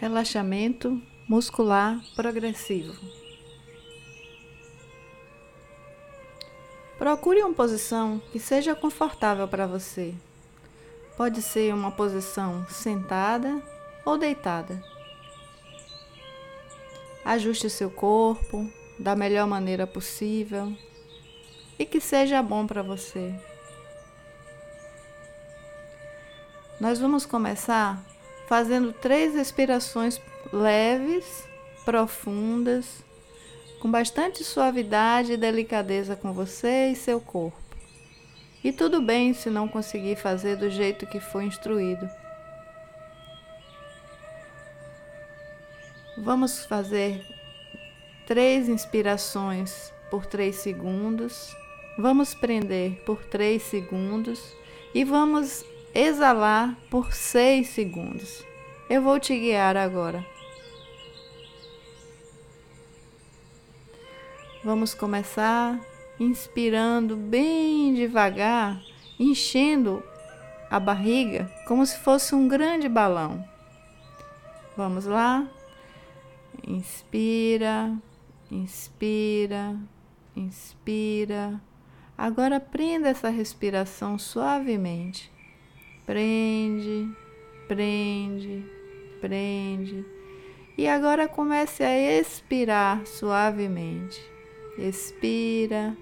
relaxamento muscular progressivo. Procure uma posição que seja confortável para você. Pode ser uma posição sentada ou deitada. Ajuste seu corpo da melhor maneira possível e que seja bom para você. Nós vamos começar fazendo três respirações leves, profundas, com bastante suavidade e delicadeza com você e seu corpo. E tudo bem se não conseguir fazer do jeito que foi instruído. Vamos fazer três inspirações por três segundos. Vamos prender por três segundos e vamos exalar por 6 segundos. Eu vou te guiar agora. Vamos começar inspirando bem devagar, enchendo a barriga como se fosse um grande balão. Vamos lá? Inspira, inspira, inspira. Agora prenda essa respiração suavemente. Prende, prende, prende. E agora comece a expirar suavemente. Expira,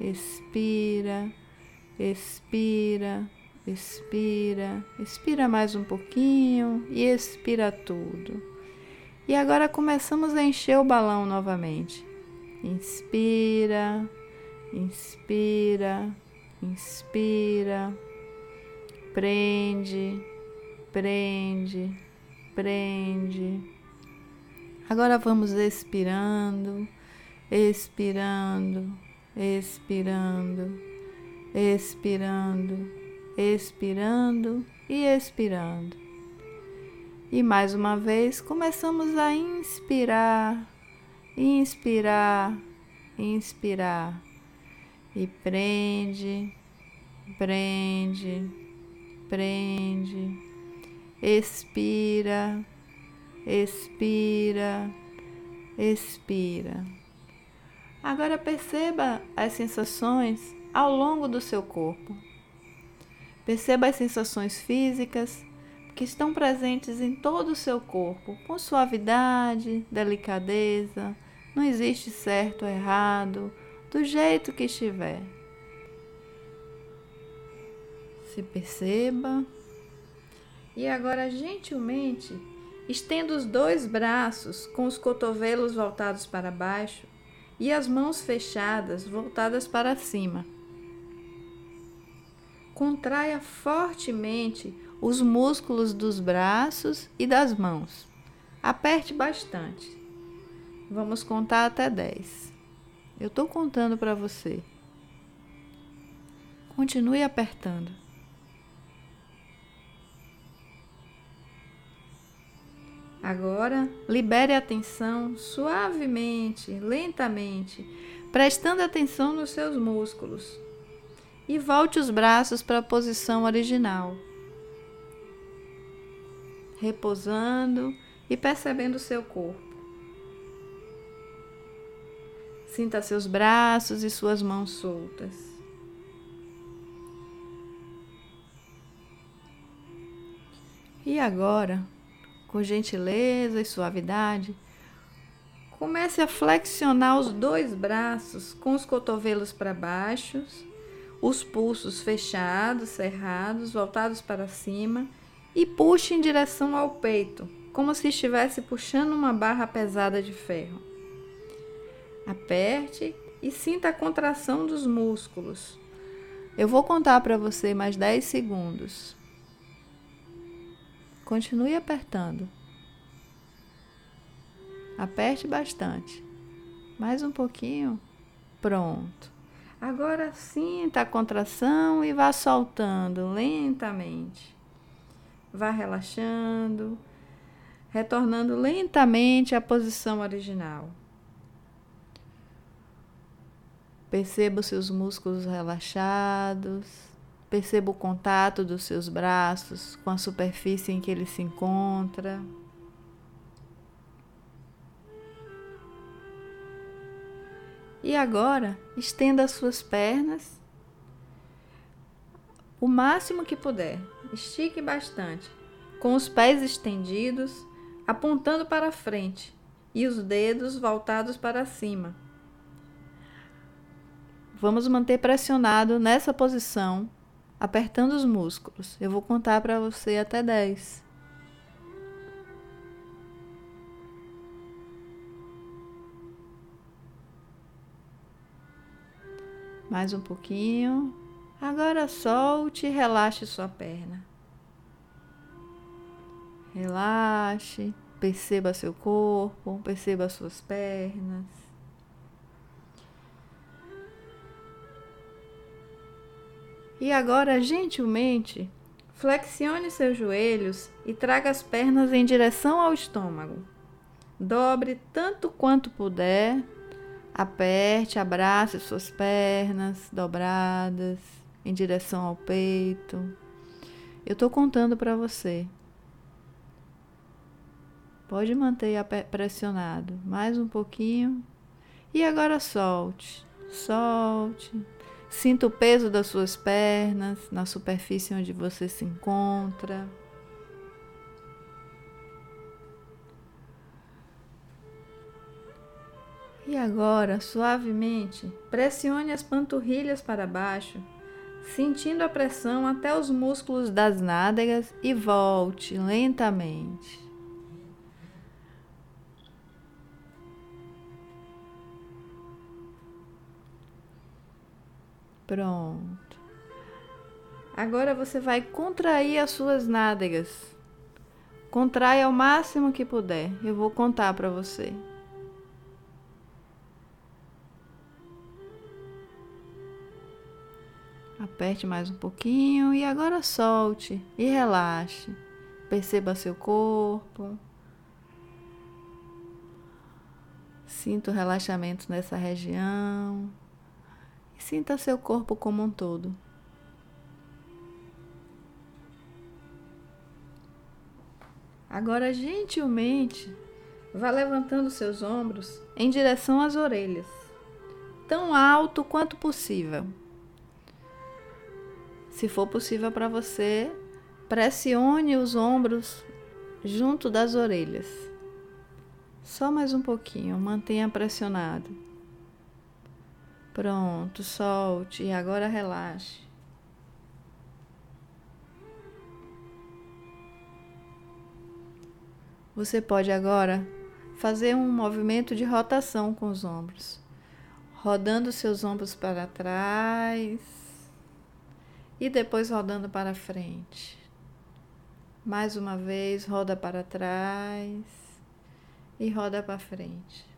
expira, expira, expira, expira mais um pouquinho e expira tudo. E agora começamos a encher o balão novamente. Inspira, inspira, inspira prende, prende, prende. Agora vamos expirando, expirando, expirando, expirando, expirando e expirando. E mais uma vez começamos a inspirar, inspirar, inspirar. E prende, prende prende, expira, expira, expira. Agora perceba as sensações ao longo do seu corpo. Perceba as sensações físicas que estão presentes em todo o seu corpo, com suavidade, delicadeza. Não existe certo ou errado, do jeito que estiver. Se perceba. E agora, gentilmente, estenda os dois braços com os cotovelos voltados para baixo e as mãos fechadas voltadas para cima. Contraia fortemente os músculos dos braços e das mãos. Aperte bastante. Vamos contar até 10. Eu estou contando para você. Continue apertando. Agora, libere a atenção suavemente, lentamente, prestando atenção nos seus músculos. E volte os braços para a posição original. Repousando e percebendo o seu corpo. Sinta seus braços e suas mãos soltas. E agora, com gentileza e suavidade, comece a flexionar os dois braços com os cotovelos para baixo, os pulsos fechados, cerrados, voltados para cima e puxe em direção ao peito, como se estivesse puxando uma barra pesada de ferro. Aperte e sinta a contração dos músculos. Eu vou contar para você mais 10 segundos. Continue apertando. Aperte bastante. Mais um pouquinho. Pronto. Agora sinta a contração e vá soltando lentamente. Vá relaxando, retornando lentamente à posição original. Perceba os seus músculos relaxados. Perceba o contato dos seus braços com a superfície em que ele se encontra. E agora, estenda as suas pernas o máximo que puder. Estique bastante, com os pés estendidos, apontando para frente e os dedos voltados para cima. Vamos manter pressionado nessa posição apertando os músculos. Eu vou contar para você até 10. Mais um pouquinho. Agora solte e relaxe sua perna. Relaxe, perceba seu corpo, perceba suas pernas. E agora, gentilmente, flexione seus joelhos e traga as pernas em direção ao estômago. Dobre tanto quanto puder Aperte, abrace suas pernas dobradas em direção ao peito. Eu estou contando para você. Pode manter pressionado mais um pouquinho. E agora solte, solte. Sinta o peso das suas pernas na superfície onde você se encontra. E agora, suavemente, pressione as panturrilhas para baixo, sentindo a pressão até os músculos das nádegas e volte lentamente. Pronto. Agora você vai contrair as suas nádegas. Contrai ao máximo que puder. Eu vou contar para você. Aperte mais um pouquinho e agora solte e relaxe. Perceba seu corpo. Sinta o relaxamento nessa região. E sinta seu corpo como um todo. Agora, gentilmente, vá levantando seus ombros em direção às orelhas, tão alto quanto possível. Se for possível para você, pressione os ombros junto das orelhas. Só mais um pouquinho, mantenha pressionado. Pronto, solte e agora relaxe. Você pode agora fazer um movimento de rotação com os ombros, rodando seus ombros para trás e depois rodando para frente. Mais uma vez, roda para trás e roda para frente.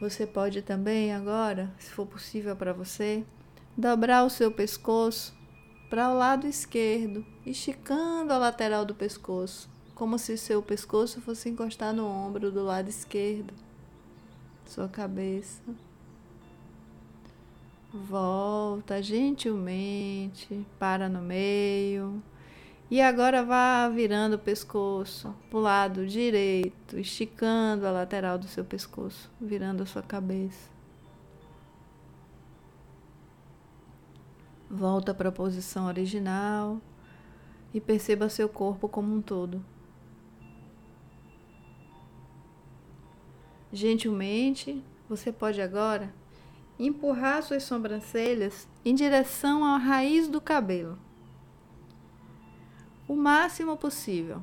Você pode também agora, se for possível para você, dobrar o seu pescoço para o lado esquerdo, esticando a lateral do pescoço, como se seu pescoço fosse encostar no ombro do lado esquerdo sua cabeça. Volta gentilmente, para no meio. E agora vá virando o pescoço para o lado direito, esticando a lateral do seu pescoço, virando a sua cabeça. Volta para a posição original e perceba seu corpo como um todo. Gentilmente, você pode agora empurrar suas sobrancelhas em direção à raiz do cabelo. O máximo possível.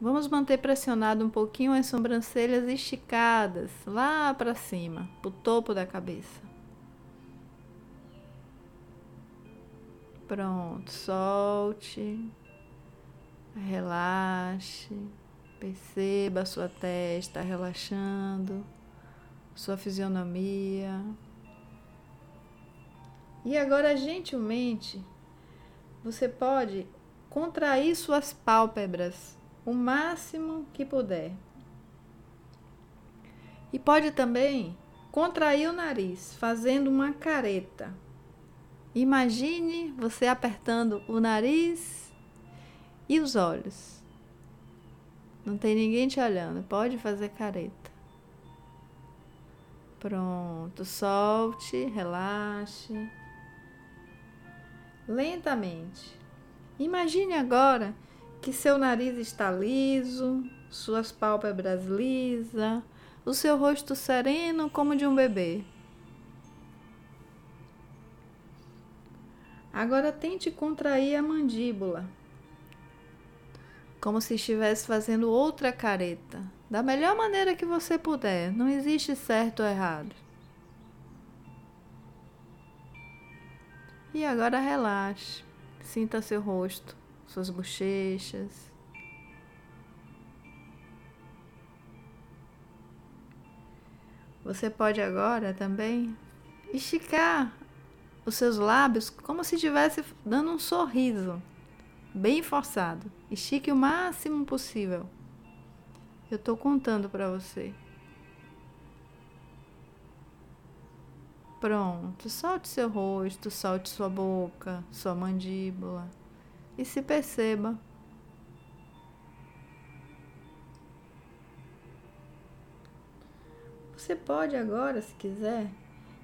Vamos manter pressionado um pouquinho as sobrancelhas esticadas lá para cima, para o topo da cabeça. Pronto, solte, relaxe. Perceba a sua testa relaxando, sua fisionomia. E agora, gentilmente, você pode contrair suas pálpebras o máximo que puder. E pode também contrair o nariz, fazendo uma careta. Imagine você apertando o nariz e os olhos. Não tem ninguém te olhando. Pode fazer careta. Pronto. Solte, relaxe. Lentamente. Imagine agora que seu nariz está liso, suas pálpebras lisas, o seu rosto sereno como de um bebê. Agora tente contrair a mandíbula, como se estivesse fazendo outra careta, da melhor maneira que você puder. Não existe certo ou errado. E agora relaxe, sinta seu rosto, suas bochechas. Você pode agora também esticar os seus lábios como se estivesse dando um sorriso, bem forçado. Estique o máximo possível. Eu estou contando para você. Pronto, solte seu rosto, solte sua boca, sua mandíbula e se perceba. Você pode agora, se quiser,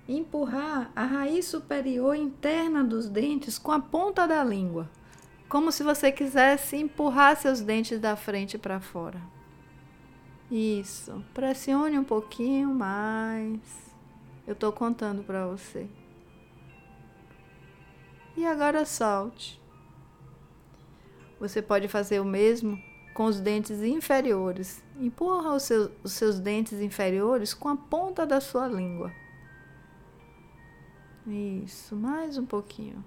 empurrar a raiz superior interna dos dentes com a ponta da língua, como se você quisesse empurrar seus dentes da frente para fora. Isso, pressione um pouquinho mais. Eu estou contando para você. E agora solte. Você pode fazer o mesmo com os dentes inferiores. Empurra os seus, os seus dentes inferiores com a ponta da sua língua. Isso, mais um pouquinho.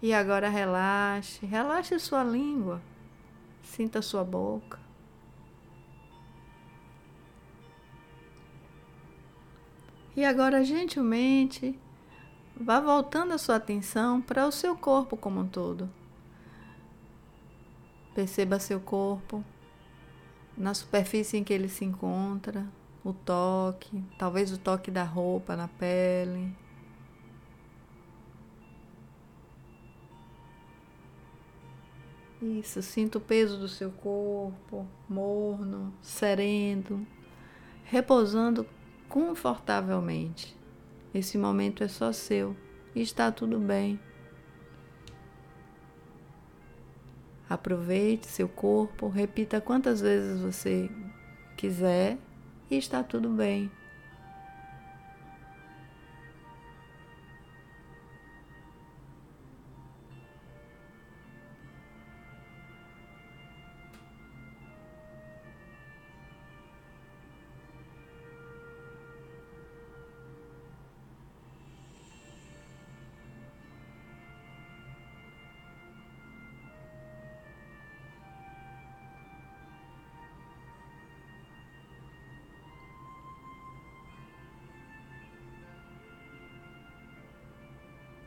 E agora relaxe, relaxe sua língua. Sinta sua boca. E agora, gentilmente, vá voltando a sua atenção para o seu corpo como um todo. Perceba seu corpo na superfície em que ele se encontra, o toque, talvez o toque da roupa na pele. Isso, sinta o peso do seu corpo, morno, sereno, repousando confortavelmente. Esse momento é só seu e está tudo bem. Aproveite seu corpo, repita quantas vezes você quiser e está tudo bem.